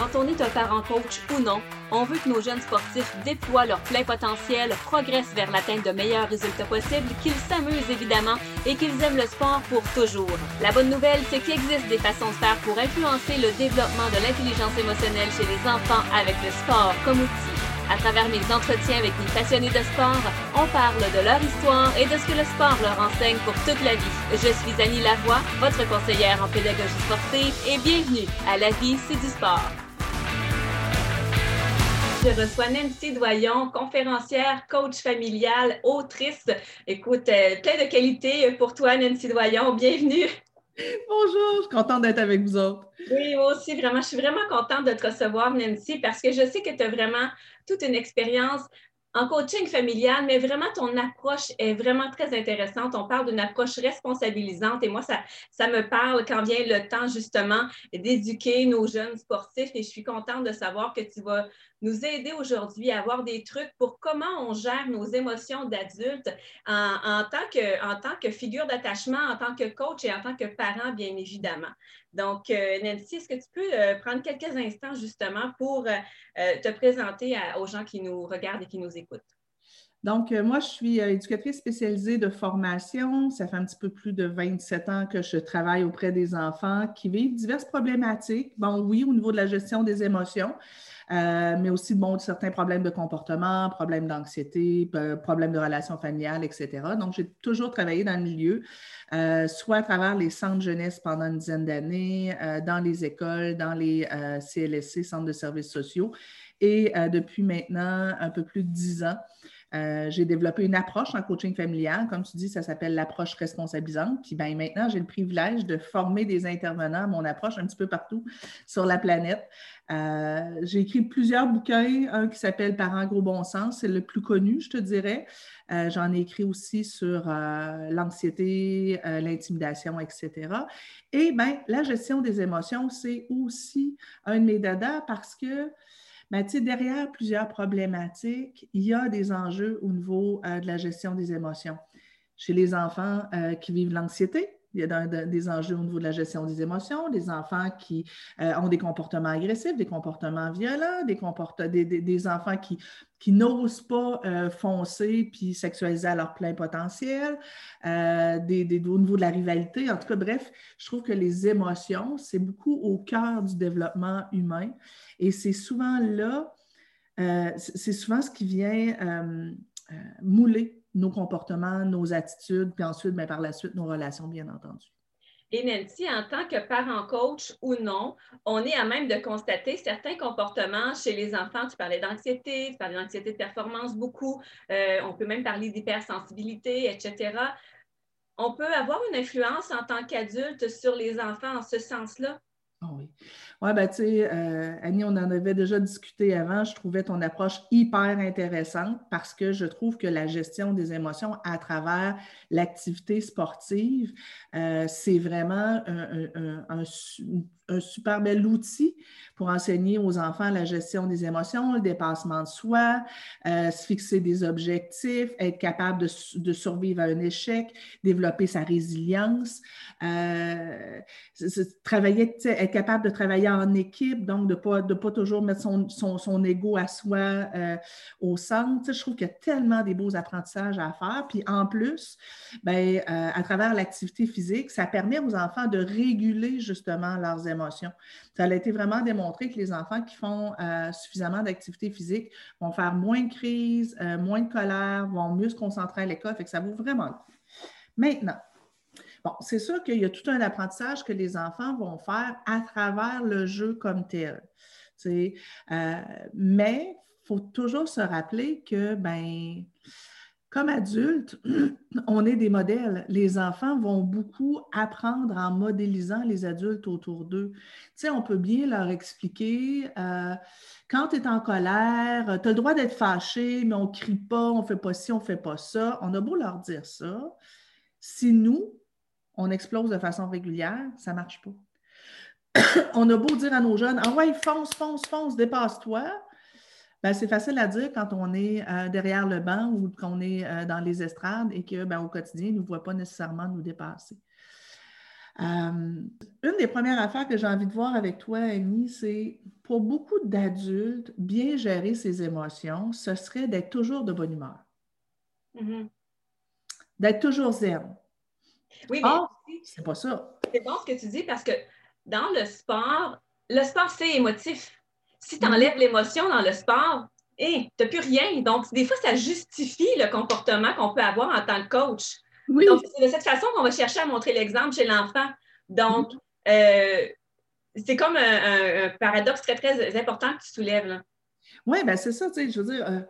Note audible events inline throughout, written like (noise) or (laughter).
Quand on est un parent coach ou non, on veut que nos jeunes sportifs déploient leur plein potentiel, progressent vers l'atteinte de meilleurs résultats possibles, qu'ils s'amusent évidemment et qu'ils aiment le sport pour toujours. La bonne nouvelle, c'est qu'il existe des façons de faire pour influencer le développement de l'intelligence émotionnelle chez les enfants avec le sport comme outil. À travers mes entretiens avec des passionnés de sport, on parle de leur histoire et de ce que le sport leur enseigne pour toute la vie. Je suis Annie Lavoie, votre conseillère en pédagogie sportive et bienvenue à La vie, c'est du sport. Je reçois Nancy Doyon, conférencière, coach familiale, autrice. Écoute, euh, plein de qualités pour toi, Nancy Doyon. Bienvenue. Bonjour, je suis contente d'être avec vous autres. Oui, moi aussi, vraiment. Je suis vraiment contente de te recevoir, Nancy, parce que je sais que tu as vraiment toute une expérience en coaching familial, mais vraiment, ton approche est vraiment très intéressante. On parle d'une approche responsabilisante et moi, ça, ça me parle quand vient le temps justement d'éduquer nos jeunes sportifs et je suis contente de savoir que tu vas nous aider aujourd'hui à avoir des trucs pour comment on gère nos émotions d'adultes en, tant que, en tant que figure d'attachement, en tant que coach et en tant que parent, bien évidemment. Donc, euh, Nancy, est-ce que tu peux euh, prendre quelques instants justement pour euh, te présenter aux gens qui nous regardent et qui nous écoutent? Donc, moi, je suis éducatrice spécialisée de formation. Ça fait un petit peu plus de 27 ans que je travaille auprès des enfants qui vivent diverses problématiques. Bon, oui, au niveau de la gestion des émotions, euh, mais aussi bon, certains problèmes de comportement, problèmes d'anxiété, problèmes de relations familiales, etc. Donc, j'ai toujours travaillé dans le milieu, euh, soit à travers les centres jeunesse pendant une dizaine d'années, euh, dans les écoles, dans les CLSC, centres de services sociaux, et depuis maintenant un peu plus de dix ans, euh, j'ai développé une approche en coaching familial. Comme tu dis, ça s'appelle l'approche responsabilisante. Puis ben, maintenant, j'ai le privilège de former des intervenants à mon approche un petit peu partout sur la planète. Euh, j'ai écrit plusieurs bouquins, un qui s'appelle Parents gros bon sens, c'est le plus connu, je te dirais. Euh, j'en ai écrit aussi sur l'anxiété, l'intimidation, etc. Et bien, la gestion des émotions, c'est aussi un de mes dadas parce que mais derrière plusieurs problématiques, il y a des enjeux au niveau euh, de la gestion des émotions. Chez les enfants euh, qui vivent l'anxiété, il y a des enjeux au niveau de la gestion des émotions, des enfants qui euh, ont des comportements agressifs, des comportements violents, des, enfants qui, n'osent pas foncer puis sexualiser à leur plein potentiel, des, au niveau de la rivalité. En tout cas, bref, je trouve que les émotions, c'est beaucoup au cœur du développement humain. Et c'est souvent là, euh, c'est souvent ce qui vient euh, euh, mouler nos comportements, nos attitudes, puis ensuite, bien, par la suite, nos relations, bien entendu. Et Nancy, en tant que parent coach ou non, on est à même de constater certains comportements chez les enfants. Tu parlais d'anxiété, tu parlais d'anxiété de performance beaucoup. on peut même parler d'hypersensibilité, etc. On peut avoir une influence en tant qu'adulte sur les enfants en ce sens-là? Ah oui. Oui, ben, tu sais, euh, Annie, on en avait déjà discuté avant. Je trouvais ton approche hyper intéressante parce que je trouve que la gestion des émotions à travers l'activité sportive, euh, c'est vraiment un, un super bel outil pour enseigner aux enfants la gestion des émotions, le dépassement de soi, euh, se fixer des objectifs, être capable de, survivre à un échec, développer sa résilience, euh, travailler, être capable de travailler en équipe, donc de ne pas, de pas toujours mettre son, son, son ego à soi euh, au centre. je trouve qu'il y a tellement des beaux apprentissages à faire. Puis en plus, ben, à travers l'activité physique, ça permet aux enfants de réguler justement leurs émotions ça a été vraiment démontré que les enfants qui font euh, suffisamment d'activité physique vont faire moins de crises, euh, moins de colère, vont mieux se concentrer à l'école, fait que ça vaut vraiment le coup. Maintenant, Bon, c'est sûr qu'il y a tout un apprentissage que les enfants vont faire à travers le jeu comme tel. Euh, mais il faut toujours se rappeler que, ben, comme adultes, (clears throat) on est des modèles. Les enfants vont beaucoup apprendre en modélisant les adultes autour d'eux. Tu sais, on peut bien leur expliquer euh, quand tu es en colère, tu as le droit d'être fâché, mais on ne crie pas, on ne fait pas ci, on ne fait pas ça. On a beau leur dire ça. Si nous, on explose de façon régulière, ça ne marche pas. (clears throat) on a beau dire à nos jeunes Ah ouais, fonce, fonce, fonce, dépasse-toi. Ben, c'est facile à dire quand on est euh, derrière le banc ou qu'on est euh, dans les estrades et qu'au ben, quotidien, ils ne nous voient pas nécessairement nous dépasser. une des premières affaires que j'ai envie de voir avec toi, Annie, c'est pour beaucoup d'adultes, bien gérer ses émotions, ce serait d'être toujours de bonne humeur. Mm-hmm. D'être toujours zen. Oui, mais c'est pas ça. C'est bon ce que tu dis parce que dans le sport, le sport, c'est émotif. Si tu enlèves l'émotion dans le sport, tu n'as plus rien. Donc, des fois, ça justifie le comportement qu'on peut avoir en tant que coach. Donc, c'est de cette façon qu'on va chercher à montrer l'exemple chez l'enfant. Donc, euh, c'est comme un, paradoxe très, très important que tu soulèves. Oui, bien, c'est ça, tu sais, je veux dire, euh,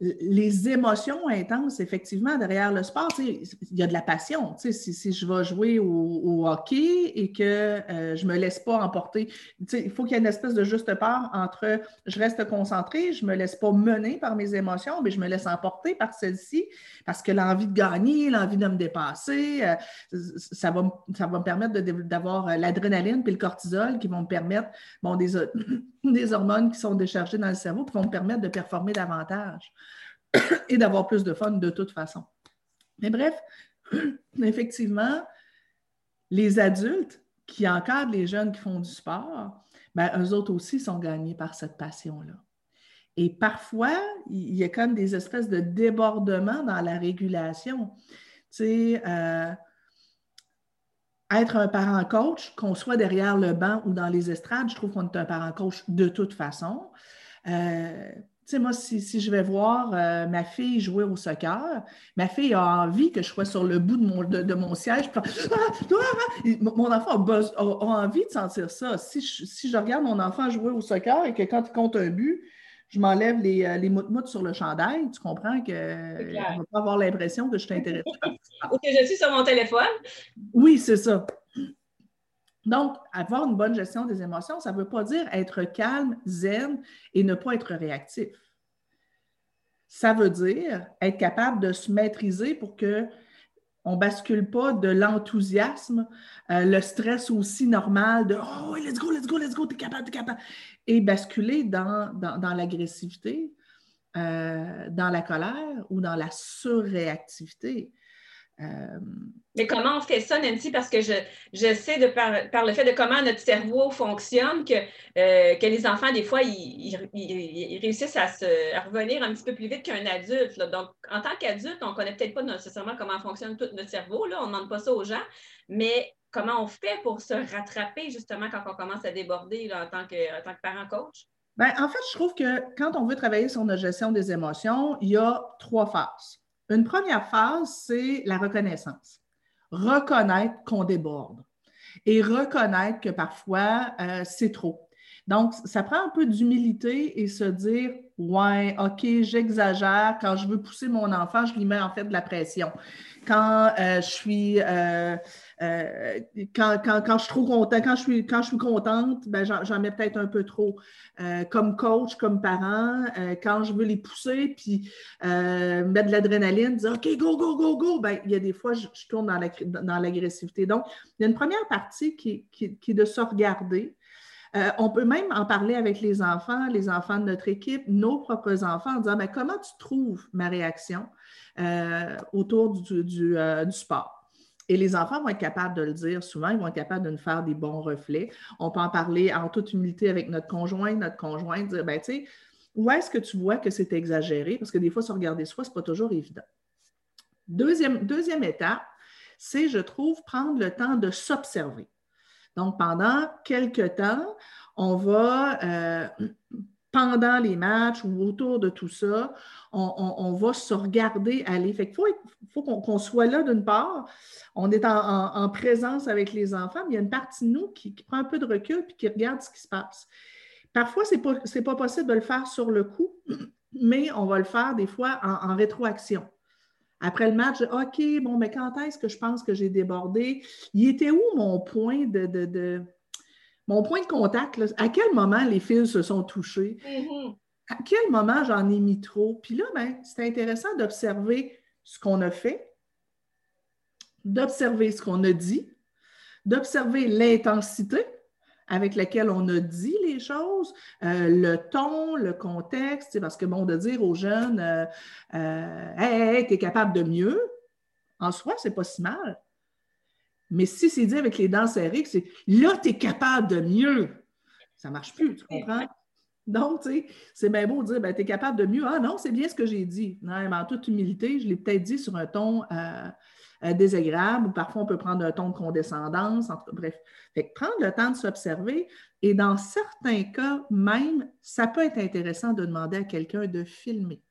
les émotions intenses, effectivement, derrière le sport, il y a de la passion. Si, je vais jouer au, hockey et que euh, je ne me laisse pas emporter, il faut qu'il y ait une espèce de juste part entre je reste concentré, je ne me laisse pas mener par mes émotions, mais je me laisse emporter par celles-ci parce que l'envie de gagner, l'envie de me dépasser, euh, ça, va, ça va me permettre d'avoir euh, l'adrénaline et le cortisol qui vont me permettre, bon, des, (laughs) des hormones qui sont déchargées dans le cerveau qui vont me permettre de performer davantage (clears throat) et d'avoir plus de fun de toute façon. Mais bref, (clears throat) effectivement, les adultes qui encadrent les jeunes qui font du sport, ben, eux autres aussi sont gagnés par cette passion-là. Et parfois, il y a comme des espèces de débordements dans la régulation. Tu sais, euh, être un parent coach, qu'on soit derrière le banc ou dans les estrades, je trouve qu'on est un parent coach de toute façon. Euh, tu sais, moi, si, je vais voir euh, ma fille jouer au soccer, ma fille a envie que je sois sur le bout de mon, siège. Ah, ah, mon enfant a, envie de sentir ça. Si je, si je, regarde mon enfant jouer au soccer et que quand il compte un but, je m'enlève les, euh, les moutes sur le chandail, tu comprends que ne va pas avoir l'impression que je t'intéresse. (laughs) Ou que je suis sur mon téléphone. Oui, c'est ça. Donc, avoir une bonne gestion des émotions, ça ne veut pas dire être calme, zen et ne pas être réactif. Ça veut dire être capable de se maîtriser pour que on bascule pas de l'enthousiasme, euh, le stress aussi normal de Oh, let's go, let's go, let's go, t'es capable, t'es capable, et basculer dans, dans, l'agressivité, euh, dans la colère ou dans la surréactivité. Euh, Mais comment on fait ça, Nancy? Parce que je, je sais de par, le fait de comment notre cerveau fonctionne que, euh, que les enfants, des fois, ils, réussissent à, se, revenir un petit peu plus vite qu'un adulte. Donc, en tant qu'adulte, on ne connaît peut-être pas nécessairement comment fonctionne tout notre cerveau. Là. On ne demande pas ça aux gens. Mais comment on fait pour se rattraper justement quand on commence à déborder en, tant que, en tant que parent coach? Bien, en fait, je trouve que quand on veut travailler sur notre gestion des émotions, il y a trois phases. Une première phase, c'est la reconnaissance. Reconnaître qu'on déborde et reconnaître que parfois, euh, c'est trop. Donc, ça prend un peu d'humilité et se dire, ouais, OK, j'exagère. Quand je veux pousser mon enfant, je lui mets en fait de la pression. Quand euh, je suis... Euh, euh, quand, je suis trop contente, ben, j'en mets peut-être un peu trop. Euh, comme coach, comme parent, euh, quand je veux les pousser, puis mettre de l'adrénaline, dire OK, go, go, go, go, ben, il y a des fois, je, tourne dans l'agressivité. Donc, il y a une première partie qui, est de se regarder. on peut même en parler avec les enfants, les enfants de notre équipe, nos propres enfants, en disant ben, comment tu trouves ma réaction autour du sport? Et les enfants vont être capables de le dire souvent, ils vont être capables de nous faire des bons reflets. On peut en parler en toute humilité avec notre conjoint, notre conjoint, dire, ben, tu sais, où est-ce que tu vois que c'est exagéré? Parce que des fois, se regarder soi, ce n'est pas toujours évident. Deuxième, deuxième étape, c'est, je trouve, prendre le temps de s'observer. Donc, pendant quelques temps, on va euh, pendant les matchs ou autour de tout ça, on, va se regarder aller. Fait faut, faut qu'on soit là d'une part. On est en, présence avec les enfants, mais il y a une partie de nous qui, prend un peu de recul et qui regarde ce qui se passe. Parfois, ce n'est pas, pas, possible de le faire sur le coup, (clears throat) mais on va le faire des fois en, rétroaction. Après le match, OK, bon, mais quand est-ce que je pense que j'ai débordé? Il était où mon point de mon point de contact, à quel moment les fils se sont touchés? Mm-hmm. À quel moment j'en ai mis trop? Puis là, ben, c'est intéressant d'observer ce qu'on a fait, d'observer ce qu'on a dit, d'observer l'intensité avec laquelle on a dit les choses, euh, le ton, le contexte, parce que bon, de dire aux jeunes euh, euh Hey, tu es capable de mieux, en soi, c'est pas si mal. Mais si c'est dit avec les dents serrées, c'est là, tu es capable de mieux. Ça ne marche plus, tu comprends? Donc, tu sais, c'est bien beau de dire, ben, tu es capable de mieux. Ah non, c'est bien ce que j'ai dit. Non, mais en toute humilité, je l'ai peut-être dit sur un ton euh, euh, désagréable ou parfois on peut prendre un ton de condescendance. bref, fait prendre le temps de s'observer et dans certains cas, même, ça peut être intéressant de demander à quelqu'un de filmer.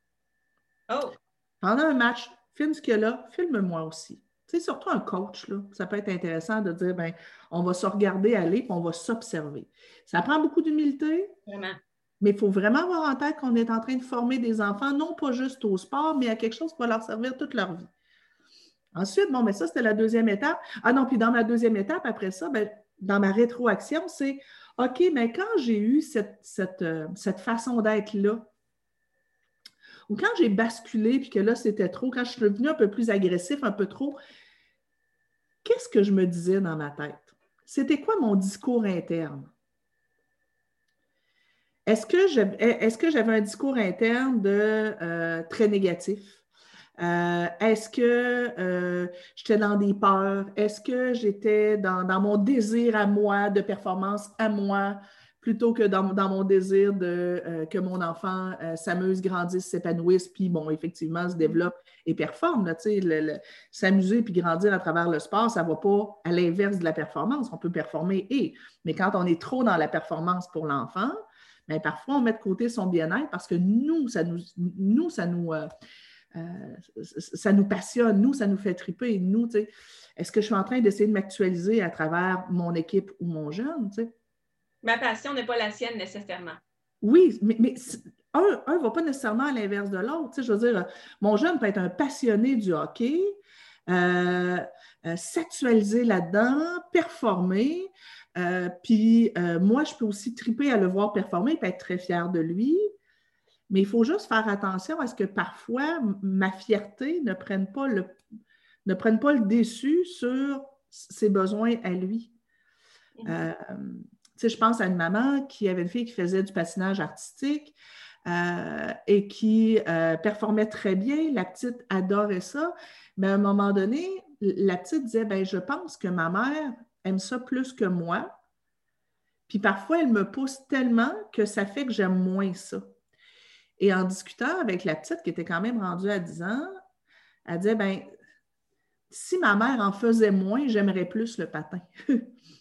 Oh! Pendant un match, filme ce qu'il y a là, filme-moi aussi. C'est surtout un coach, là, ça peut être intéressant de dire, ben, on va se regarder aller, puis on va s'observer. Ça prend beaucoup d'humilité. Vraiment. Mais il faut vraiment avoir en tête qu'on est en train de former des enfants, non pas juste au sport, mais à quelque chose qui va leur servir toute leur vie. Ensuite, bon, mais ça, c'était la deuxième étape. Ah non, puis dans ma deuxième étape, après ça, ben, dans ma rétroaction, c'est OK, mais quand j'ai eu cette, cette, euh, cette façon d'être-là, ou quand j'ai basculé, puis que là, c'était trop, quand je suis devenu un peu plus agressif, un peu trop, qu'est-ce que je me disais dans ma tête? C'était quoi mon discours interne? Est-ce que j'avais un discours interne de euh, très négatif? Euh, est-ce que euh, j'étais dans des peurs? Est-ce que j'étais dans, mon désir à moi, de performance à moi, plutôt que dans, mon désir de que mon enfant s'amuse, grandisse, s'épanouisse, puis bon, effectivement, se développe et performe. S'amuser puis grandir à travers le sport, ça ne va pas à l'inverse de la performance. On peut performer et, mais quand on est trop dans la performance pour l'enfant, mais parfois, on met de côté son bien-être parce que nous, ça nous, nous, ça nous, euh, euh, ça nous passionne, nous, ça nous fait triper. Nous, est-ce que je suis en train d'essayer de m'actualiser à travers mon équipe ou mon jeune? Ma passion n'est pas la sienne nécessairement. Oui, mais, un ne va pas nécessairement à l'inverse de l'autre. Je veux dire, mon jeune peut être un passionné du hockey, euh, s'actualiser là-dedans, performer, euh, puis euh, moi, je peux aussi triper à le voir performer et être très fière de lui. Mais il faut juste faire attention à ce que parfois ma fierté ne prenne pas le, ne prenne pas le déçu sur ses besoins à lui. Euh, je pense à une maman qui avait une fille qui faisait du patinage artistique et qui performait très bien. La petite adorait ça. Mais à un moment donné, la petite disait, ben, je pense que ma mère aime ça plus que moi. Puis parfois, elle me pousse tellement que ça fait que j'aime moins ça. Et en discutant avec la petite qui était quand même rendue à 10 ans, elle disait, ben si ma mère en faisait moins, j'aimerais plus le patin. (laughs)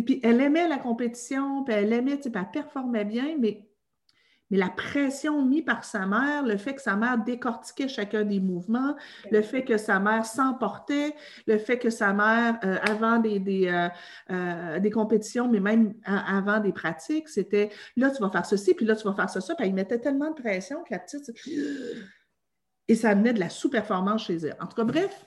puis elle aimait la compétition, puis elle aimait, puis elle performait bien, mais mais la pression mise par sa mère, le fait que sa mère décortiquait chacun des mouvements, le fait que sa mère s'emportait, le fait que sa mère, euh, avant des, des, euh, euh, des, compétitions, mais même avant des pratiques, c'était là, tu vas faire ceci, puis là, tu vas faire ça, ça. Puis il mettait tellement de pression que la petite. (gasps) Et ça amenait de la sous-performance chez elle. En tout cas, bref,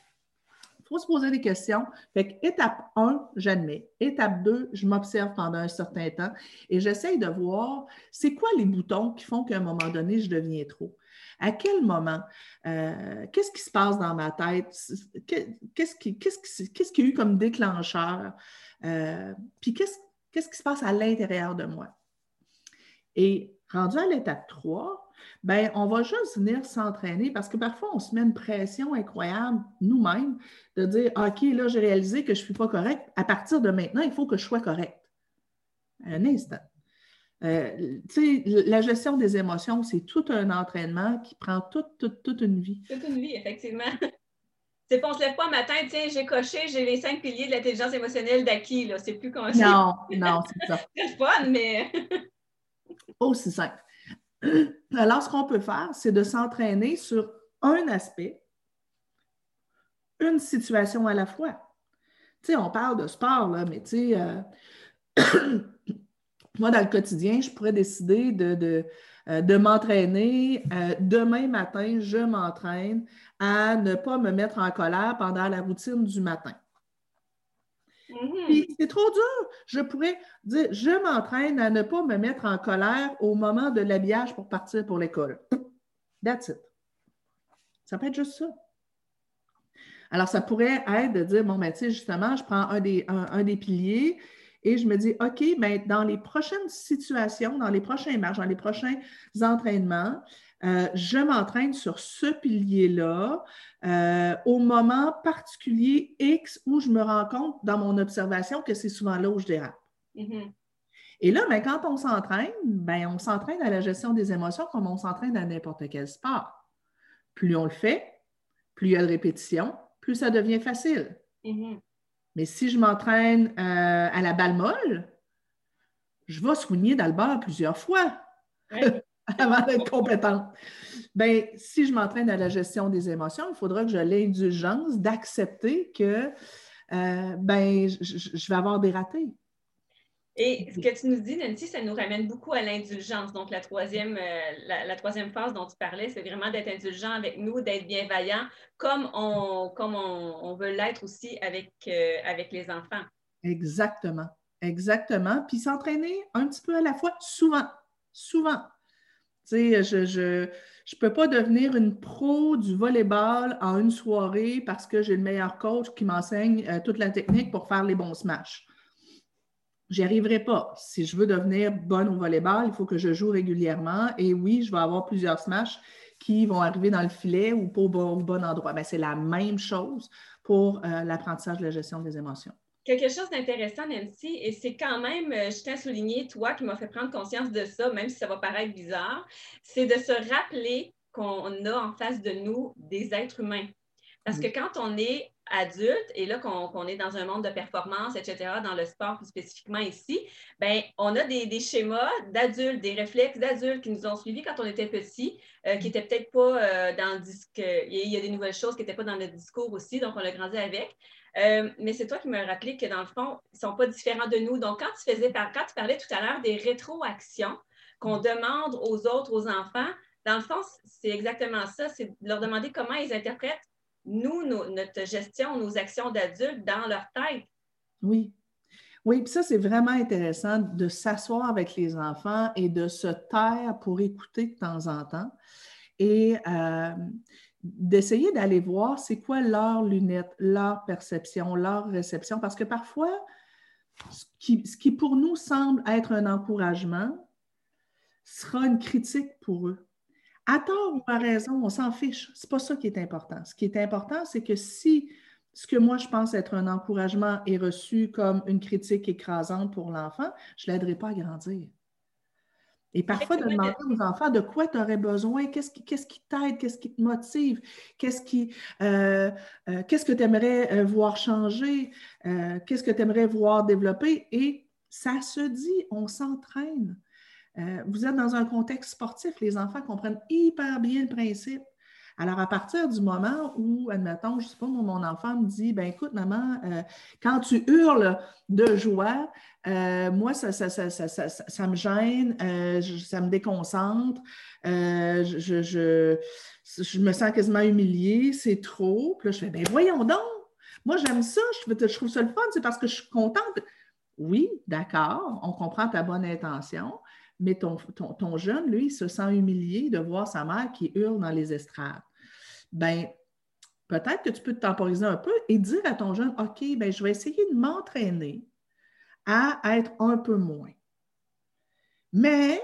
faut se poser des questions. Fait étape 1, j'admets. Étape 2, je m'observe pendant un certain temps et j'essaye de voir c'est quoi les boutons qui font qu'à un moment donné, je deviens trop? À quel moment? Euh, qu'est-ce qui se passe dans ma tête? Qu'est-ce qui, qu'est-ce qui, a eu comme déclencheur? Euh, puis qu'est-ce, qu'est-ce qui se passe à l'intérieur de moi? Et rendu à l'étape 3, ben, on va juste venir s'entraîner parce que parfois, on se met une pression incroyable nous-mêmes de dire OK, là, j'ai réalisé que je ne suis pas correct. À partir de maintenant, il faut que je sois correct. Un instant. Euh, la gestion des émotions, c'est tout un entraînement qui prend toute, toute, une vie. Toute une vie, effectivement. (laughs) C'est pas, on se lève pas un matin, tiens, j'ai coché, j'ai les cinq piliers de l'intelligence émotionnelle d'acquis, là. C'est plus conscient. Non, non, c'est ça. (laughs) c'est fun, mais. Aussi simple. Alors, ce qu'on peut faire, c'est de s'entraîner sur un aspect, une situation à la fois. Tu sais, on parle de sport, mais tu sais, euh, (coughs) moi, dans le quotidien, je pourrais décider de, de, euh, m'entraîner. Euh, demain matin, je m'entraîne à ne pas me mettre en colère pendant la routine du matin. Mm-hmm. c'est trop dur. Je pourrais dire, je m'entraîne à ne pas me mettre en colère au moment de l'habillage pour partir pour l'école. That's it. Ça peut être juste ça. Alors, ça pourrait être de dire, bon, ben, justement, je prends un des, un, des piliers et je me dis, OK, ben, dans les prochaines situations, dans les prochains matchs, dans les prochains entraînements, euh, je m'entraîne sur ce pilier-là euh, au moment particulier X où je me rends compte dans mon observation que c'est souvent là où je dérape. Mm-hmm. Et là, ben, quand on s'entraîne, ben, on s'entraîne à la gestion des émotions comme on s'entraîne à n'importe quel sport. Plus on le fait, plus il y a de répétition, plus ça devient facile. Mm-hmm. Mais si je m'entraîne euh, à la balle molle, je vais soigner dans le bar plusieurs fois (laughs) avant d'être compétente. Ben, si je m'entraîne à la gestion des émotions, il faudra que j'ai l'indulgence d'accepter que euh, ben, je, vais avoir des ratés. Et ce que tu nous dis, Nancy, ça nous ramène beaucoup à l'indulgence. Donc, la troisième, euh, la, troisième phase dont tu parlais, c'est vraiment d'être indulgent avec nous, d'être bienveillant, comme on, comme on, veut l'être aussi avec, euh, avec les enfants. Exactement. Exactement. Puis s'entraîner un petit peu à la fois, souvent. Souvent. Tu sais, je ne peux pas devenir une pro du volleyball en une soirée parce que j'ai le meilleur coach qui m'enseigne euh, toute la technique pour faire les bons smashs. J'y arriverai pas. Si je veux devenir bonne au volleyball, il faut que je joue régulièrement. Et oui, je vais avoir plusieurs smashs qui vont arriver dans le filet ou pas au bon, endroit. Mais c'est la même chose pour euh, l'apprentissage de la gestion des émotions. Quelque chose d'intéressant, Nancy, et c'est quand même, euh, je tiens à souligner, toi qui m'as fait prendre conscience de ça, même si ça va paraître bizarre, c'est de se rappeler qu'on a en face de nous des êtres humains. Parce que quand on est adulte et là qu'on est dans un monde de performance, etc., dans le sport plus spécifiquement ici, ben on a des, schémas d'adultes, des réflexes d'adultes qui nous ont suivis quand on était petits, euh, qui n'étaient peut-être pas euh, dans le disque. Il y a des nouvelles choses qui n'étaient pas dans le discours aussi, donc on a grandi avec. Euh, mais c'est toi qui m'as rappelé que dans le fond, ils ne sont pas différents de nous. Donc, quand tu faisais quand tu parlais tout à l'heure des rétroactions qu'on demande aux autres, aux enfants, dans le fond, c'est exactement ça, c'est leur demander comment ils interprètent nous, notre gestion, nos actions d'adultes dans leur tête. Oui. Oui, puis ça, c'est vraiment intéressant de s'asseoir avec les enfants et de se taire pour écouter de temps en temps et euh, d'essayer d'aller voir c'est quoi leur lunette, leur perception, leur réception, parce que parfois, ce qui, ce qui pour nous semble être un encouragement sera une critique pour eux. À tort ou à raison, on s'en fiche. Ce n'est pas ça qui est important. Ce qui est important, c'est que si ce que moi je pense être un encouragement est reçu comme une critique écrasante pour l'enfant, je ne l'aiderai pas à grandir. Et parfois, de demander aux enfants de quoi tu aurais besoin, qu'est-ce qui, t'aide, qu'est-ce qui te motive, qu'est-ce qui, euh, euh, qu'est-ce que tu aimerais euh, voir changer, qu'est-ce que tu aimerais voir développer. Et ça se dit, on s'entraîne. Euh, vous êtes dans un contexte sportif, les enfants comprennent hyper bien le principe. Alors, à partir du moment où, admettons, je ne sais pas, mon enfant me dit, ben écoute, maman, euh, quand tu hurles de joie, euh, moi, ça, me gêne, ça me déconcentre, je, me sens quasiment humiliée, c'est trop. Puis là, je fais, ben voyons donc, moi, j'aime ça, je trouve ça le fun, c'est parce que je suis contente. Oui, d'accord, on comprend ta bonne intention, mais ton, jeune, lui, se sent humilié de voir sa mère qui hurle dans les estrades. Ben, peut-être que tu peux te temporiser un peu et dire à ton jeune, OK, ben, je vais essayer de m'entraîner à être un peu moins. Mais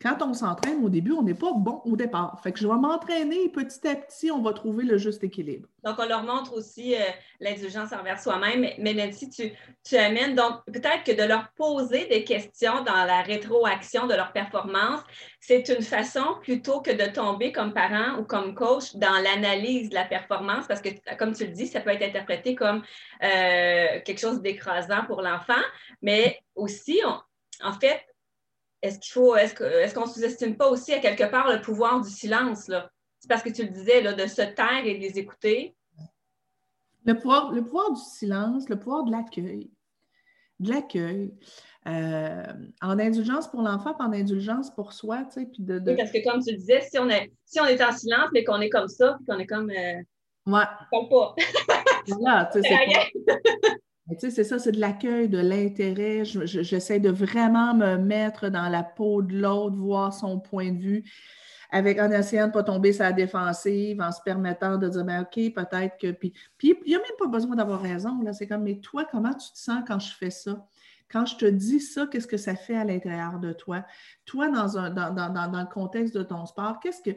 quand on s'entraîne au début, on n'est pas bon au départ. Fait que je vais m'entraîner et petit à petit, on va trouver le juste équilibre. Donc, on leur montre aussi euh, l'indulgence envers soi-même. Mais Nancy, tu, tu amènes donc peut-être que de leur poser des questions dans la rétroaction de leur performance, c'est une façon plutôt que de tomber comme parent ou comme coach dans l'analyse de la performance, parce que, comme tu le dis, ça peut être interprété comme euh, quelque chose d'écrasant pour l'enfant, mais aussi, en fait, est-ce qu'il faut, est-ce qu'on ne sous-estime pas aussi à quelque part le pouvoir du silence? Là? C'est parce que tu le disais, là, de se taire et de les écouter. Le pouvoir, le pouvoir du silence, le pouvoir de l'accueil. De l'accueil. Euh, en indulgence pour l'enfant, en indulgence pour soi, tu sais, puis de, Oui, parce que comme tu le disais, si on est, si on est en silence, mais qu'on est comme ça, puis qu'on est comme... Euh, ouais. pas. voilà, tu sais, (laughs) c'est c'est ça, c'est de l'accueil, de l'intérêt. J'essaie de vraiment me mettre dans la peau de l'autre, voir son point de vue, avec, en essayant de ne pas tomber sur la défensive, en se permettant de dire, ben, OK, peut-être que. Puis, il n'y a même pas besoin d'avoir raison. C'est comme, mais toi, comment tu te sens quand je fais ça? quand je te dis ça, qu'est-ce que ça fait à l'intérieur de toi? Toi, dans, un, dans, dans, le contexte de ton sport, qu'est-ce que,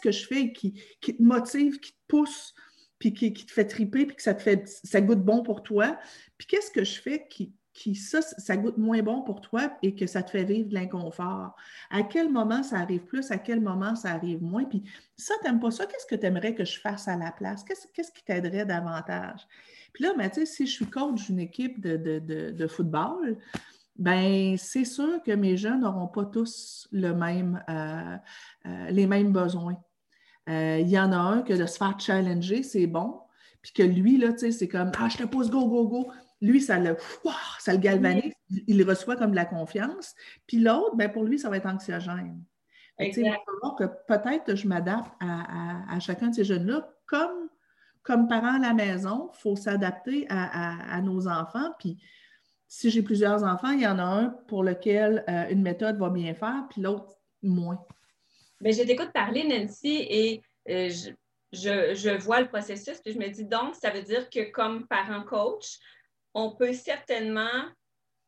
que je fais qui, qui, te motive, qui te pousse, puis qui, te fait triper, puis que ça te fait, ça goûte bon pour toi? Puis qu'est-ce que je fais qui, qui, ça, ça goûte moins bon pour toi et que ça te fait vivre de l'inconfort? À quel moment ça arrive plus, à quel moment ça arrive moins? Puis ça, tu n'aimes pas ça, qu'est-ce que tu aimerais que je fasse à la place? Qu'est-ce, qui t'aiderait davantage? Puis là, ben, si je suis coach d'une équipe de, football, ben c'est sûr que mes jeunes n'auront pas tous le même, euh, euh, les mêmes besoins. Euh, il y en a un que de se faire challenger, c'est bon. Puis que lui, là, c'est comme Ah, je te pose go, go, go lui, ça le, ça le galvanise, il reçoit comme de la confiance. Puis l'autre, ben pour lui, ça va être anxiogène. Il va falloir que peut-être je m'adapte à, chacun de ces jeunes-là. Comme, comme parent à la maison, il faut s'adapter à, nos enfants. Puis si j'ai plusieurs enfants, il y en a un pour lequel euh, une méthode va bien faire, puis l'autre moins. Mais ben, je t'écoute parler, Nancy, et euh, je, vois le processus, puis je me dis donc, ça veut dire que comme parent coach, on peut certainement,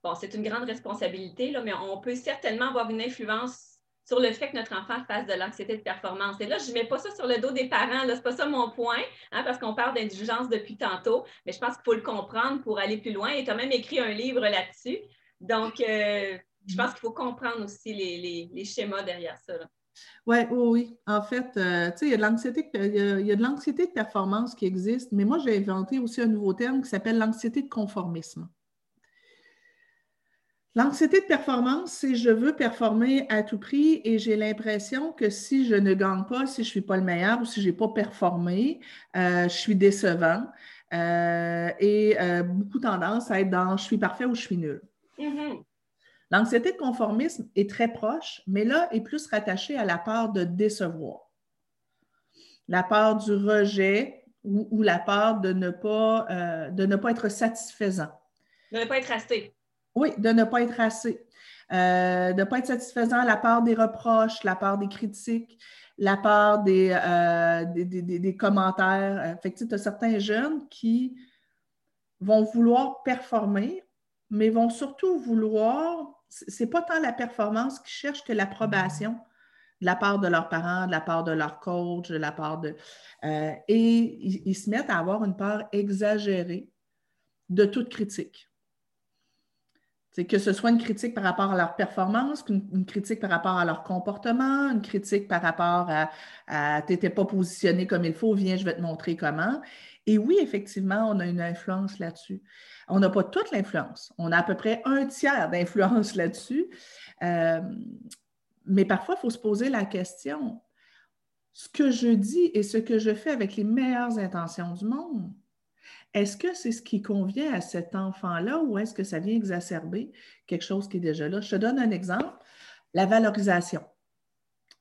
bon, c'est une grande responsabilité, là, mais on peut certainement avoir une influence sur le fait que notre enfant fasse de l'anxiété de performance. Et là, je ne mets pas ça sur le dos des parents, ce n'est pas ça mon point, hein, parce qu'on parle d'indulgence depuis tantôt, mais je pense qu'il faut le comprendre pour aller plus loin. Et tu as même écrit un livre là-dessus. Donc, euh, je pense qu'il faut comprendre aussi les, schémas derrière ça. Ouais, oui, En fait, euh, il y a de l'anxiété, de l'anxiété de performance qui existe, mais moi, j'ai inventé aussi un nouveau terme qui s'appelle l'anxiété de conformisme. L'anxiété de performance, c'est je veux performer à tout prix et j'ai l'impression que si je ne gagne pas, si je ne suis pas le meilleur ou si je n'ai pas performé, euh, je suis décevant euh, et beaucoup tendance à être dans je suis parfait ou je suis nul. Mm-hmm. L'anxiété de conformisme est très proche, mais là est plus rattachée à la peur de décevoir, la peur du rejet ou, la peur de ne, pas, euh, de ne pas être satisfaisant. De ne pas être assez. Oui, de ne pas être assez. Euh, de ne pas être satisfaisant, la peur des reproches, la peur des critiques, la peur des, euh, des, commentaires. Fait tu as certains jeunes qui vont vouloir performer, mais vont surtout vouloir c'est pas tant la performance qu'ils cherchent que l'approbation de la part de leurs parents, de la part de leur coach, de la part de. Euh, et ils, se mettent à avoir une peur exagérée de toute critique. C'est que ce soit une critique par rapport à leur performance, une, critique par rapport à leur comportement, une critique par rapport à, à tu n'étais pas positionné comme il faut, viens, je vais te montrer comment. Et oui, effectivement, on a une influence là-dessus. On n'a pas toute l'influence. On a à peu près un tiers d'influence (laughs) là-dessus. Euh, mais parfois, il faut se poser la question, ce que je dis et ce que je fais avec les meilleures intentions du monde, est-ce que c'est ce qui convient à cet enfant-là ou est-ce que ça vient exacerber quelque chose qui est déjà là? Je te donne un exemple, la valorisation.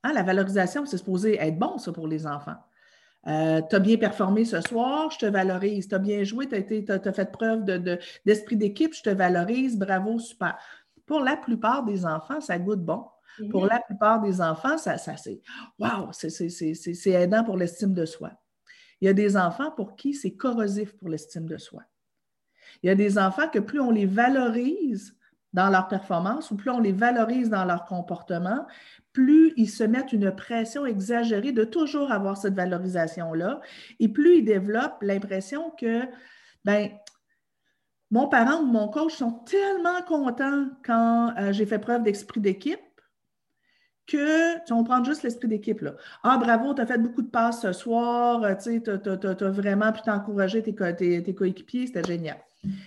Hein, la valorisation, c'est supposé être bon, ça, pour les enfants. Euh, tu as bien performé ce soir, je te valorise. Tu as bien joué, tu as, fait preuve d'esprit d'équipe, je te valorise, bravo, super. Pour la plupart des enfants, ça goûte bon. Pour mhm. la plupart des enfants, ça, ça c'est wow, c'est aidant pour l'estime de soi. Il y a des enfants pour qui c'est corrosif pour l'estime de soi. Il y a des enfants que plus on les valorise dans leur performance ou plus on les valorise dans leur comportement, plus ils se mettent une pression exagérée de toujours avoir cette valorisation-là, et plus ils développent l'impression que, ben, mon parent ou mon coach sont tellement contents quand euh, j'ai fait preuve d'esprit d'équipe que, on prend juste l'esprit d'équipe, là. Ah, bravo, tu as fait beaucoup de passes ce soir, euh, tu as, vraiment pu t'encourager tes, tes, coéquipiers, c'était génial.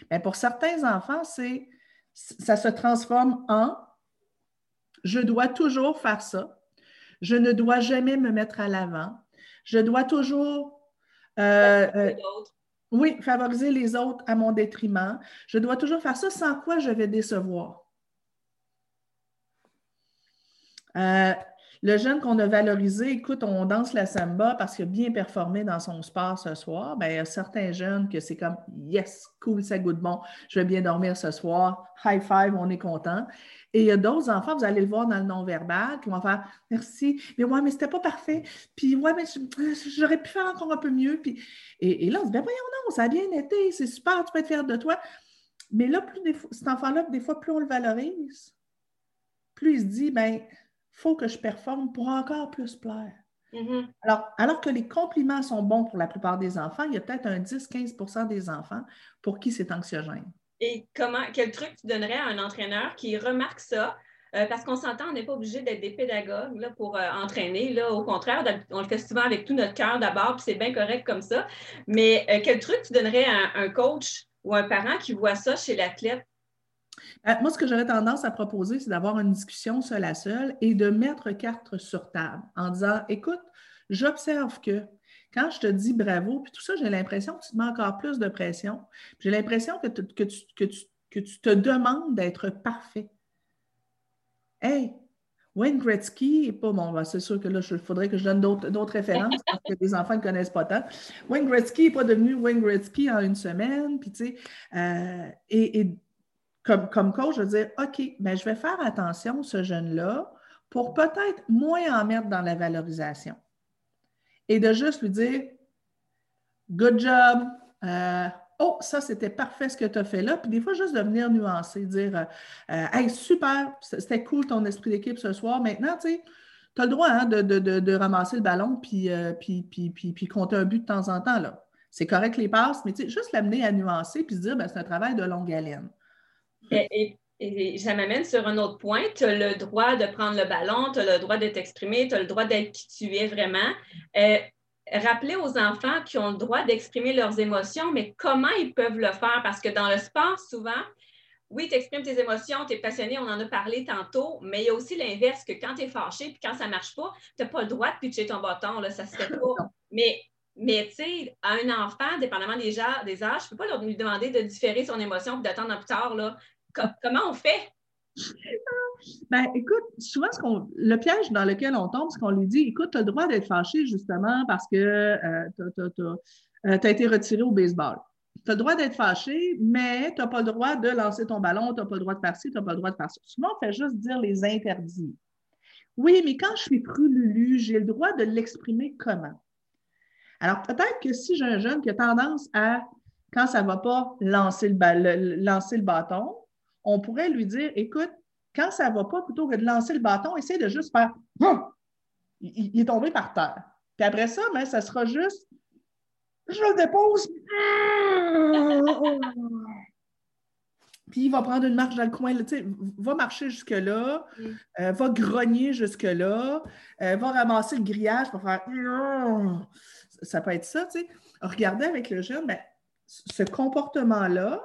Mais pour certains enfants, c'est, ça se transforme en je dois toujours faire ça. Je ne dois jamais me mettre à l'avant. Je dois toujours... Euh, euh, oui, favoriser les autres à mon détriment. Je dois toujours faire ça, sans quoi je vais décevoir. Euh, le jeune qu'on a valorisé, écoute, on danse la samba parce qu'il a bien performé dans son sport ce soir. Bien, il y a certains jeunes que c'est comme Yes, cool, ça goûte bon, je vais bien dormir ce soir. High five, on est content. Et il y a d'autres enfants, vous allez le voir dans le non-verbal, qui vont faire Merci, mais ouais, mais c'était pas parfait. Puis ouais, mais j'aurais pu faire encore un peu mieux. Puis, et, là, on se dit Ben voyons, non, ça a bien été, c'est super, tu peux être fier de toi. Mais là, plus cet enfant-là, des fois, plus on le valorise, plus il se dit, ben, faut que je performe pour encore plus plaire. Mm-hmm. Alors, alors que les compliments sont bons pour la plupart des enfants, il y a peut-être un 10-15% des enfants pour qui c'est anxiogène. Et comment, quel truc tu donnerais à un entraîneur qui remarque ça? Euh, parce qu'on s'entend, on n'est pas obligé d'être des pédagogues là, pour euh, entraîner. Là. Au contraire, on le fait souvent avec tout notre cœur d'abord, puis c'est bien correct comme ça. Mais euh, quel truc tu donnerais à un coach ou un parent qui voit ça chez l'athlète? Moi, ce que j'aurais tendance à proposer, c'est d'avoir une discussion seule à seule et de mettre carte sur table en disant Écoute, j'observe que quand je te dis bravo, puis tout ça, j'ai l'impression que tu te mets encore plus de pression. J'ai l'impression que, que, tu, que, tu, te demandes d'être parfait. Hey, Wayne Gretzky n'est pas bon. Ben, c'est sûr que là, il faudrait que je donne d'autres références parce que les enfants ne connaissent pas tant. Wayne Gretzky n'est pas devenu Wayne Gretzky en une semaine. Puis, tu sais, euh, et, comme, comme, coach, je veux dire, OK, ben, je vais faire attention, ce jeune-là, pour peut-être moins en mettre dans la valorisation et de juste lui dire Good job. Euh, oh, ça, c'était parfait ce que tu as fait là. Puis des fois, juste de venir nuancer, dire euh, euh, Hey, super, c'était cool ton esprit d'équipe ce soir. Maintenant, tu as le droit hein, de, ramasser le ballon puis, puis, puis, puis, compter un but de temps en temps. là. C'est correct les passes, mais juste l'amener à nuancer puis se dire ben, c'est un travail de longue haleine. Et, et ça m'amène sur un autre point. Tu as le droit de prendre le ballon, tu as le droit de t'exprimer, tu as le droit d'être qui tu es vraiment. Euh, rappeler aux enfants qui ont le droit d'exprimer leurs émotions, mais comment ils peuvent le faire? Parce que dans le sport, souvent, oui, tu exprimes tes émotions, tu es passionné, on en a parlé tantôt, mais il y a aussi l'inverse, que quand tu es fâché puis quand ça ne marche pas, tu n'as pas le droit de pitcher ton bâton, là, ça se fait pas. Mais, mais tu sais, à un enfant, dépendamment des, âges, des âges, je ne peux pas lui demander de différer son émotion et d'attendre plus tard. Là comment on fait? Ben, écoute, souvent, le piège dans lequel on tombe, c'est qu'on lui dit écoute, tu as le droit d'être fâché justement parce que euh, tu as, euh, été retiré au baseball. Tu as le droit d'être fâché, mais tu n'as pas le droit de lancer ton ballon, tu n'as pas le droit de faire ci, tu n'as pas le droit de faire ça. Souvent, on fait juste dire les interdits. Oui, mais quand je suis cru Lulu, j'ai le droit de l'exprimer comment? Alors, peut-être que si j'ai un jeune qui a tendance à, quand ça ne va pas, lancer le bâton, on pourrait lui dire écoute, quand ça ne va pas, plutôt que de lancer le bâton, essaie de juste faire il, est tombé par terre. Puis après ça, ben, ça sera juste je le dépose. (laughs) Puis il va prendre une marche dans le coin, va marcher jusque-là, mm. euh, va grogner jusque-là, euh, va ramasser le grillage pour faire ça peut être ça, tu sais. Regardez avec le jeune, ben, ce comportement-là,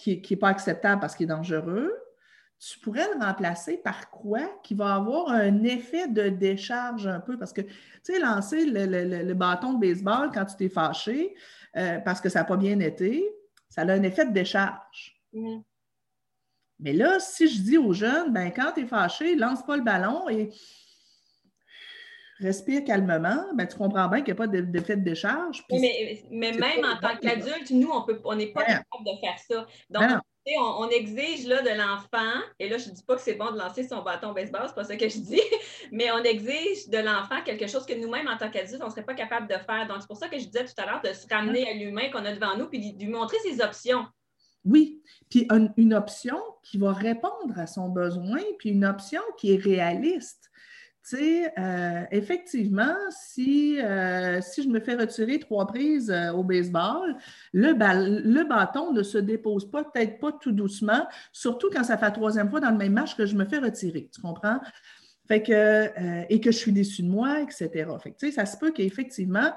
qui n'est pas acceptable parce qu'il est dangereux, tu pourrais le remplacer par quoi qui va avoir un effet de décharge un peu? Parce que, tu sais, lancer le, bâton de baseball quand tu t'es fâché euh, parce que ça n'a pas bien été, ça a un effet de décharge. Mm. Mais là, si je dis aux jeunes, ben, quand tu es fâché, lance pas le ballon et respire calmement, ben, tu comprends bien qu'il n'y a pas d'effet de, décharge. mais, même en tant qu'adulte, nous, on n'est pas capable de faire ça. Donc, on, exige là, de l'enfant, et là, je ne dis pas que c'est bon de lancer son bâton baseball, c'est pas ça que je dis, (laughs) mais on exige de l'enfant quelque chose que nous-mêmes, en tant qu'adultes, on ne serait pas capable de faire. Donc, c'est pour ça que je disais tout à l'heure de se ramener à l'humain qu'on a devant nous, puis de lui montrer ses options. Oui, puis une option qui va répondre à son besoin, puis une option qui est réaliste. Tu sais, euh, effectivement, si, euh, si je me fais retirer trois prises euh, au baseball, le, bâton ne se dépose pas, peut-être pas tout doucement, surtout quand ça fait la troisième fois dans le même match que je me fais retirer. Tu comprends? Fait que, et que je suis déçue de moi, etc. Fait que, ça se peut qu'effectivement,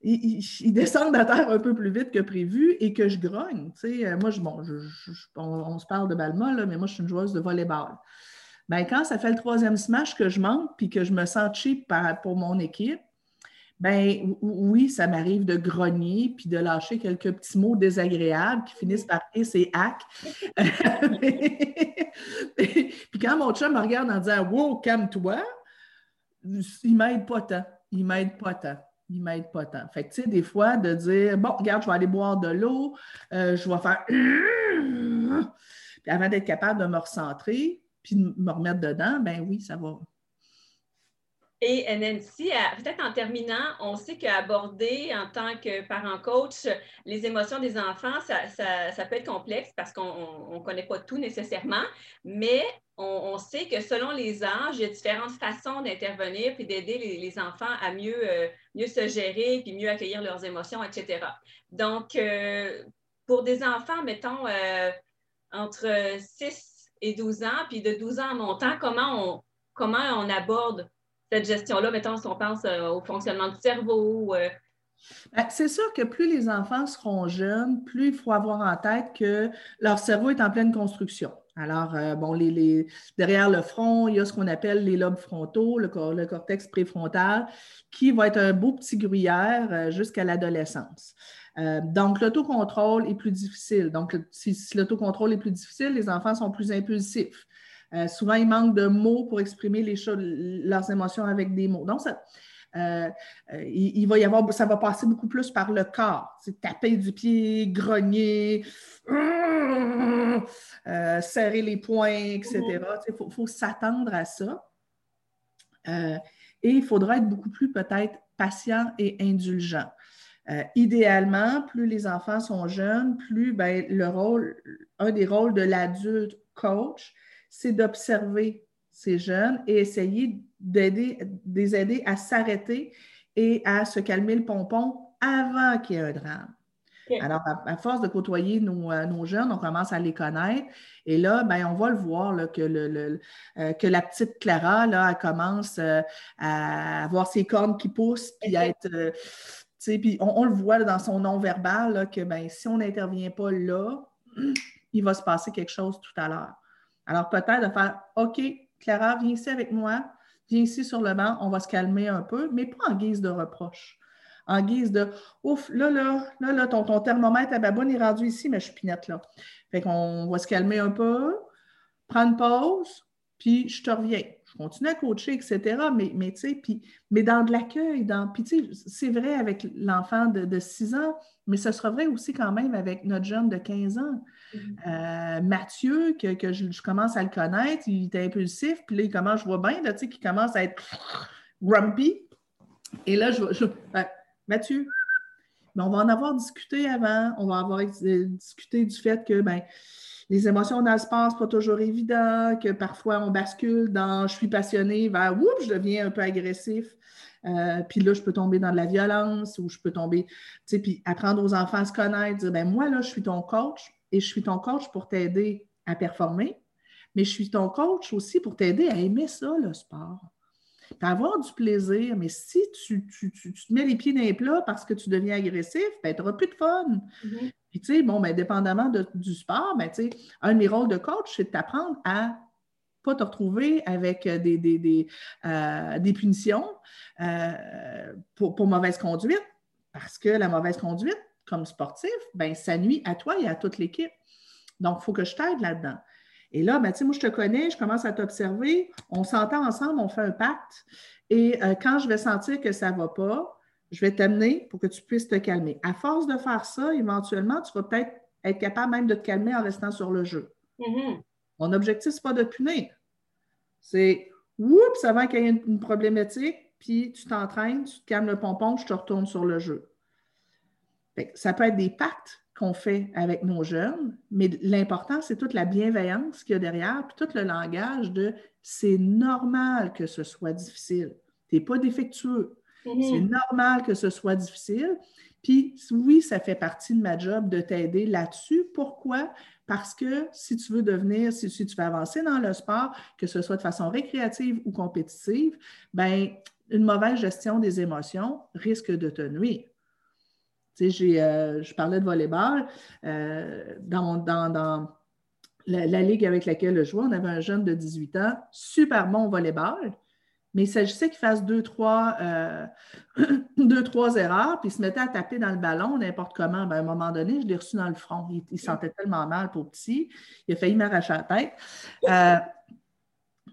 il, descende de la terre un peu plus vite que prévu et que je grogne. Tu sais, moi, je, bon, on, se parle de Balma, là, mais moi, je suis une joueuse de volleyball. Bien, quand ça fait le troisième smash que je manque puis que je me sens cheap pour mon équipe, ben oui, ça m'arrive de grogner puis de lâcher quelques petits mots désagréables qui finissent par et c'est hack. (laughs) puis quand mon chum me regarde en disant Wow, calme-toi, il m'aide pas tant. Il m'aide pas tant. Il m'aide pas tant. Fait que, tu sais, des fois, de dire Bon, regarde, je vais aller boire de l'eau, euh, je vais faire. (clears throat) Puis avant d'être capable de me recentrer, puis me remettre dedans, ben oui, ça va. Et Nancy, peut-être en terminant, on sait qu'aborder en tant que parent-coach les émotions des enfants, ça, peut être complexe parce qu'on ne connaît pas tout nécessairement, mais on, sait que selon les âges, il y a différentes façons d'intervenir puis d'aider les, enfants à mieux, euh, mieux se gérer puis mieux accueillir leurs émotions, etc. Donc, euh, pour des enfants, mettons, euh, entre 6 et 12 ans, puis de 12 ans en montant, comment on, comment on aborde cette gestion-là, mettons, si on pense euh, au fonctionnement du cerveau? Euh. Ben, c'est sûr que plus les enfants seront jeunes, plus il faut avoir en tête que leur cerveau est en pleine construction. Alors, euh, bon, derrière le front, il y a ce qu'on appelle les lobes frontaux, le, cortex préfrontal, qui va être un beau petit gruyère jusqu'à l'adolescence. Donc, l'autocontrôle est plus difficile. Donc, si l'autocontrôle est plus difficile, les enfants sont plus impulsifs. Euh, souvent, il manque de mots pour exprimer leurs émotions avec des mots. Donc, ça, euh, euh, il, va y avoir, ça va passer beaucoup plus par le corps. C'est taper du pied, grogner, serrer les poings, etc. Il faut, s'attendre à ça. et il faudra être beaucoup plus peut-être patient et indulgent. Idéalement, plus les enfants sont jeunes, plus ben, le rôle, un des rôles de l'adulte coach, c'est d'observer ces jeunes et essayer d'aider, de les aider à s'arrêter et à se calmer le pompon avant qu'il y ait un drame. Alors, à, force de côtoyer euh, nos, jeunes, on commence à les connaître. Et là, ben, on va le voir là, que, le, euh, que la petite Clara, là, elle commence euh, à avoir ses cornes qui poussent, puis à être. Puis on, le voit dans son non-verbal que ben, si on n'intervient pas là, (clears throat) il va se passer quelque chose tout à l'heure. Alors peut-être de faire OK, Clara, viens ici avec moi, viens ici sur le banc, on va se calmer un peu, mais pas en guise de reproche. En guise de Ouf, là, là, là, là, ton, ton thermomètre à baboune est rendu ici, mais je suis pinette là. Fait qu'on va se calmer un peu, prendre pause, puis je te reviens. Je continue à coacher, etc. Mais, mais tu sais, puis, mais dans de l'accueil, dans. Puis tu sais, c'est vrai avec l'enfant de, de 6 ans, mais ce sera vrai aussi quand même avec notre jeune de 15 ans. Mm-hmm. Euh, Mathieu, que, je, commence à le connaître, il est impulsif, puis là, il commence, je vois bien, tu sais, qu'il commence à être grumpy. Et là, je, ben, Mathieu, mais on va en avoir discuté avant, on va avoir discuté du fait que ben, les émotions dans le sport, ce pas toujours évident, que parfois on bascule dans je suis passionné vers oups, je deviens un peu agressif. Euh, puis là, je peux tomber dans de la violence ou je peux tomber, tu sais, puis apprendre aux enfants à se connaître, dire, ben moi, là, je suis ton coach, et je suis ton coach pour t'aider à performer, mais je suis ton coach aussi pour t'aider à aimer ça, le sport. à avoir du plaisir, mais si tu, te mets les pieds dans les plats parce que tu deviens agressif, ben, tu n'auras plus de fun. Mm-hmm. Puis, tu sais, bon, ben, dépendamment du sport, ben, tu sais, un de mes rôles de coach, c'est de t'apprendre à pas te retrouver avec des, des, des, euh, punitions euh, pour, mauvaise conduite, parce que la mauvaise conduite, comme sportif, ben, ça nuit à toi et à toute l'équipe. Donc, il faut que je t'aide là-dedans. Et là, ben, moi, je te connais, je commence à t'observer, on s'entend ensemble, on fait un pacte. Et euh, quand je vais sentir que ça ne va pas, je vais t'amener pour que tu puisses te calmer. À force de faire ça, éventuellement, tu vas peut-être être capable même de te calmer en restant sur le jeu. Mm-hmm. Mon objectif, ce n'est pas de punir. C'est, oups, avant qu'il y ait une problématique, puis tu t'entraînes, tu te calmes le pompon, je te retourne sur le jeu. Ça peut être des pactes qu'on fait avec nos jeunes, mais l'important, c'est toute la bienveillance qu'il y a derrière, puis tout le langage de c'est normal que ce soit difficile. Tu n'es pas défectueux. C'est normal que ce soit difficile. Puis oui, ça fait partie de ma job de t'aider là-dessus. Pourquoi? Parce que si tu veux devenir, si, tu veux avancer dans le sport, que ce soit de façon récréative ou compétitive, ben une mauvaise gestion des émotions risque de te nuire. Euh, je parlais de volleyball. Euh, dans, dans, la, ligue avec laquelle je jouais, on avait un jeune de 18 ans, super bon volleyball, mais il s'agissait qu'il fasse deux trois, euh, (clears throat) deux, trois erreurs, puis il se mettait à taper dans le ballon n'importe comment. Ben, à un moment donné, je l'ai reçu dans le front. Il, sentait tellement mal pour petit. Il a failli m'arracher la tête.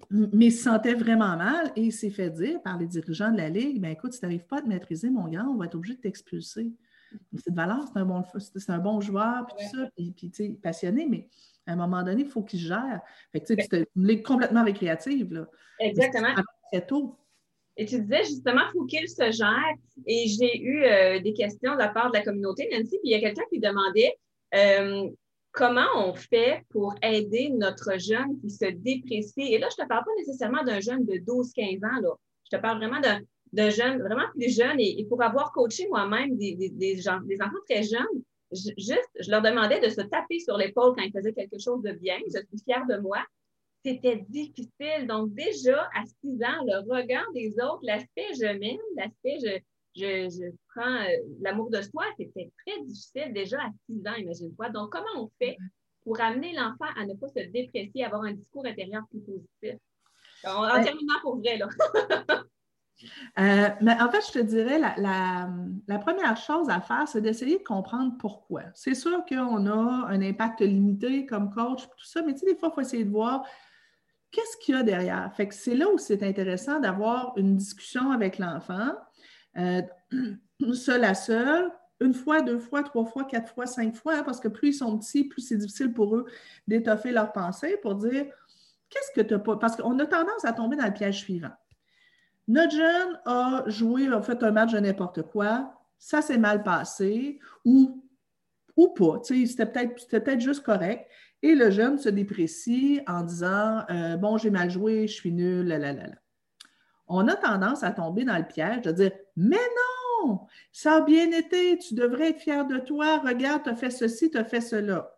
mais il se sentait vraiment mal et il s'est fait dire par les dirigeants de la Ligue ben écoute, si tu n'arrives pas à te maîtriser, mon gars, on va être obligé de t'expulser c'est de valeur, c'est un, bon, c'est un bon joueur, puis tout ça, puis, puis tu sais, passionné, mais à un moment donné, il faut qu'il gère. Fait que, tu sais, c'est une ligue complètement récréative, là. Exactement. Et tu disais justement, faut qu'il se gère. Et j'ai eu euh, des questions de la part de la communauté, Nancy, puis il y a quelqu'un qui demandait euh, comment on fait pour aider notre jeune qui se déprécie? Et là, je ne te parle pas nécessairement d'un jeune de 12-15 ans, là. Je te parle vraiment d'un jeune vraiment plus jeune. Et, pour avoir coaché moi-même des, des, des, gens, des enfants très jeunes, juste, je leur demandais de se taper sur l'épaule quand ils faisaient quelque chose de bien. Je suis fière de moi c'était difficile. Donc, déjà, à 6 ans, le regard des autres, l'aspect je m'aime, l'aspect je, je, prends euh, l'amour de soi, c'était très difficile déjà à 6 ans, imagine-toi. Donc, comment on fait pour amener l'enfant à ne pas se déprécier, avoir un discours intérieur plus positif? En, terminant pour vrai, là. (laughs) Euh, mais en fait, je te dirais, la, la, première chose à faire, c'est d'essayer de comprendre pourquoi. C'est sûr qu'on a un impact limité comme coach, tout ça, mais tu sais, des fois, il faut essayer de voir qu'est-ce qu'il y a derrière? Fait que c'est là où c'est intéressant d'avoir une discussion avec l'enfant, euh, (clears throat) seul à seul, une fois, deux fois, trois fois, quatre fois, cinq fois, hein, parce que plus ils sont petits, plus c'est difficile pour eux d'étoffer leurs pensées pour dire qu'est-ce que tu n'as pas? Parce qu'on a tendance à tomber dans le piège suivant. Notre jeune a joué, a fait un match de n'importe quoi, ça s'est mal passé, ou, ou pas, c'était peut-être peut juste correct. Et le jeune se déprécie en disant euh, Bon, j'ai mal joué, je suis nul, la, la, la, On a tendance à tomber dans le piège de dire Mais non, ça a bien été, tu devrais être fier de toi, regarde, tu as fait ceci, tu as fait cela.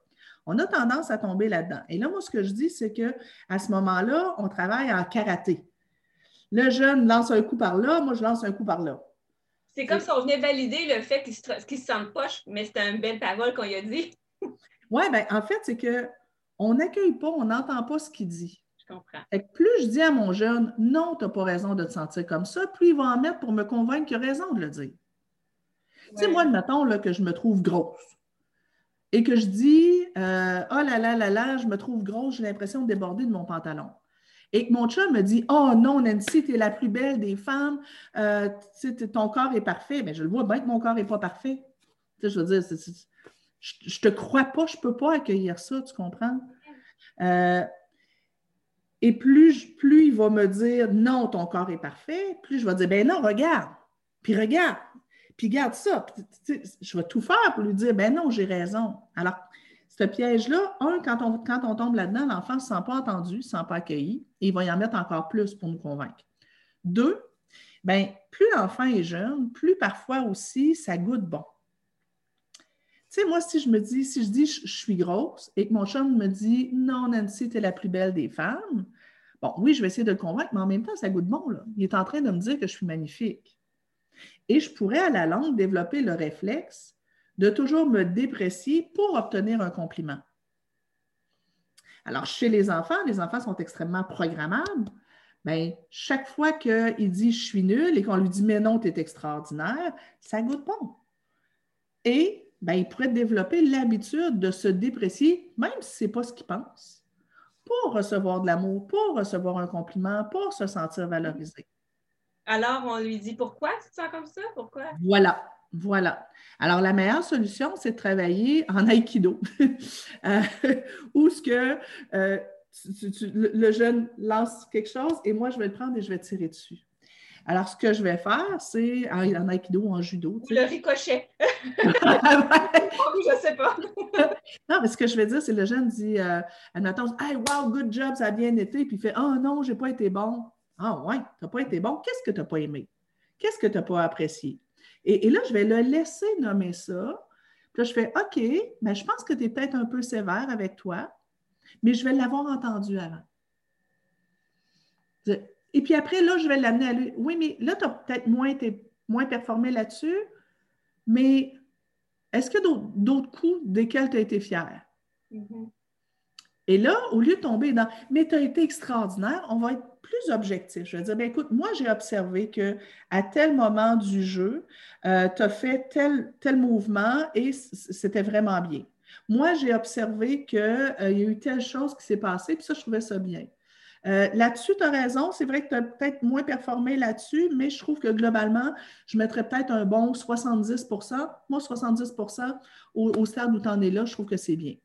On a tendance à tomber là-dedans. Et là, moi, ce que je dis, c'est qu'à ce moment-là, on travaille en karaté. Le jeune lance un coup par là, moi, je lance un coup par là. C'est comme si on venait valider le fait qu'il se, se sente poche, mais c'était une belle parole qu'on a dit. (laughs) Oui, bien, en fait, c'est qu'on n'accueille pas, on n'entend pas ce qu'il dit. Je comprends. plus je dis à mon jeune, non, tu n'as pas raison de te sentir comme ça, plus il va en mettre pour me convaincre qu'il a raison de le dire. Tu sais, moi, admettons là, que je me trouve grosse et que je dis, euh, oh là là là là, je me trouve grosse, j'ai l'impression de déborder de mon pantalon. Et que mon chum me dit, oh non, Nancy, tu es la plus belle des femmes, euh, ton corps est parfait. Mais je le vois bien que mon corps n'est pas parfait. Tu sais, je veux dire, c'est je, ne te crois pas, je ne peux pas accueillir ça, tu comprends? Euh, et plus, il va me dire non, ton corps est parfait, plus je vais dire ben non, regarde, puis regarde, puis garde ça. je vais tout faire pour lui dire ben non, j'ai raison. Alors, ce piège-là, un, quand on, quand on tombe là-dedans, l'enfant ne se sent pas entendu, ne se sent pas accueilli, et il va y en mettre encore plus pour nous convaincre. Deux, ben, plus l'enfant est jeune, plus parfois aussi ça goûte bon. Tu sais, moi, si je me dis, si je dis je, suis grosse et que mon chum me dit non, Nancy, tu es la plus belle des femmes, bon, oui, je vais essayer de le convaincre, mais en même temps, ça goûte bon. Là. Il est en train de me dire que je suis magnifique. Et je pourrais à la longue développer le réflexe de toujours me déprécier pour obtenir un compliment. Alors, chez les enfants, les enfants sont extrêmement programmables. Bien, chaque fois qu'il dit je suis nul et qu'on lui dit mais non, tu es extraordinaire, ça goûte bon. Et ben, il pourrait développer l'habitude de se déprécier, même si ce n'est pas ce qu'il pense, pour recevoir de l'amour, pour recevoir un compliment, pour se sentir valorisé. Alors, on lui dit pourquoi? Tu te sens comme ça? Pourquoi? Voilà, voilà. Alors, la meilleure solution, c'est de travailler en aïkido, (laughs) euh, où ce que euh, le jeune lance quelque chose et moi, je vais le prendre et je vais tirer dessus. Alors, ce que je vais faire, c'est en aïkido ou en judo. le ricochet. (laughs) je ne sais pas. (laughs) non, mais ce que je vais dire, c'est le jeune dit, euh, admettons, Hey, wow, good job, ça a bien été. Puis il fait, oh non, j'ai pas été bon. Ah ouais, tu n'as pas été bon. Qu'est-ce que tu n'as pas aimé? Qu'est-ce que tu n'as pas apprécié? Et, là, je vais le laisser nommer ça. Puis là, je fais, OK, mais je pense que tu es peut-être un peu sévère avec toi, mais je vais l'avoir entendu avant. Et puis après, là, je vais l'amener à lui. Oui, mais là, tu as peut-être moins, moins performé là-dessus, mais est-ce qu'il y a d'autres coups desquels tu as été fier? Mm-hmm. Et là, au lieu de tomber dans Mais tu as été extraordinaire, on va être plus objectif. Je vais dire, bien, écoute, moi, j'ai observé qu'à tel moment du jeu, euh, tu as fait tel, tel mouvement et c'était vraiment bien. Moi, j'ai observé qu'il euh, y a eu telle chose qui s'est passée, puis ça, je trouvais ça bien. Euh, là-dessus, tu as raison. C'est vrai que tu as peut-être moins performé là-dessus, mais je trouve que globalement, je mettrais peut-être un bon 70% Moi, 70% au, stade où tu en es là, je trouve que c'est bien.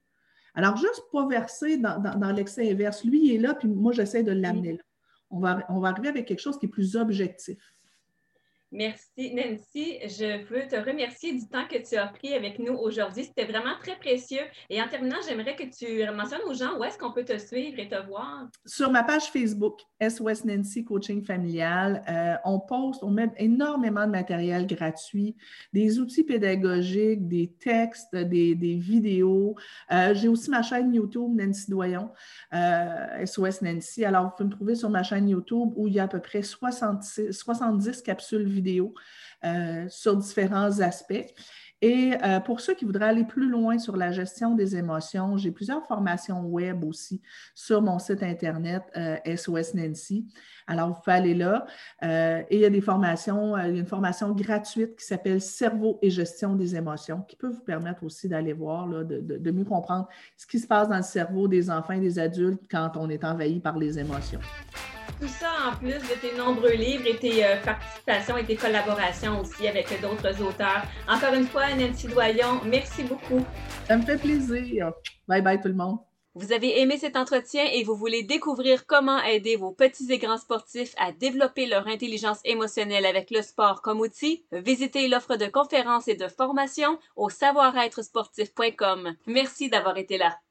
Alors, juste pas verser dans, l'excès inverse. Lui, il est là, puis moi, j'essaie de l'amener là. on va arriver avec quelque chose qui est plus objectif. Merci, Nancy. Je veux te remercier du temps que tu as pris avec nous aujourd'hui. C'était vraiment très précieux. Et en terminant, j'aimerais que tu mentionnes aux gens où est-ce qu'on peut te suivre et te voir. Sur ma page Facebook, SOS Nancy Coaching Familial, euh, on poste, on met énormément de matériel gratuit, des outils pédagogiques, des textes, des, vidéos. Euh, j'ai aussi ma chaîne YouTube, Nancy Doyon, SOS euh, Nancy. Alors, vous pouvez me trouver sur ma chaîne YouTube où il y a à peu près 70 capsules vidéo euh, sur différents aspects. Et euh, pour ceux qui voudraient aller plus loin sur la gestion des émotions, j'ai plusieurs formations web aussi sur mon site Internet SOS euh, Nancy. Alors, vous pouvez aller là. et il y a des formations, il y a une formation gratuite qui s'appelle Cerveau et gestion des émotions qui peut vous permettre aussi d'aller voir, de, de mieux comprendre ce qui se passe dans le cerveau des enfants et des adultes quand on est envahi par les émotions. Tout ça en plus de tes nombreux livres et tes euh, participations et tes collaborations aussi avec d'autres auteurs. Encore une fois, Nancy Doyon, merci beaucoup. Ça me fait plaisir. Bye bye tout le monde. Vous avez aimé cet entretien et vous voulez découvrir comment aider vos petits et grands sportifs à développer leur intelligence émotionnelle avec le sport comme outil? Visitez l'offre de conférences et de formations au savoir-être sportif.com. Merci d'avoir été là.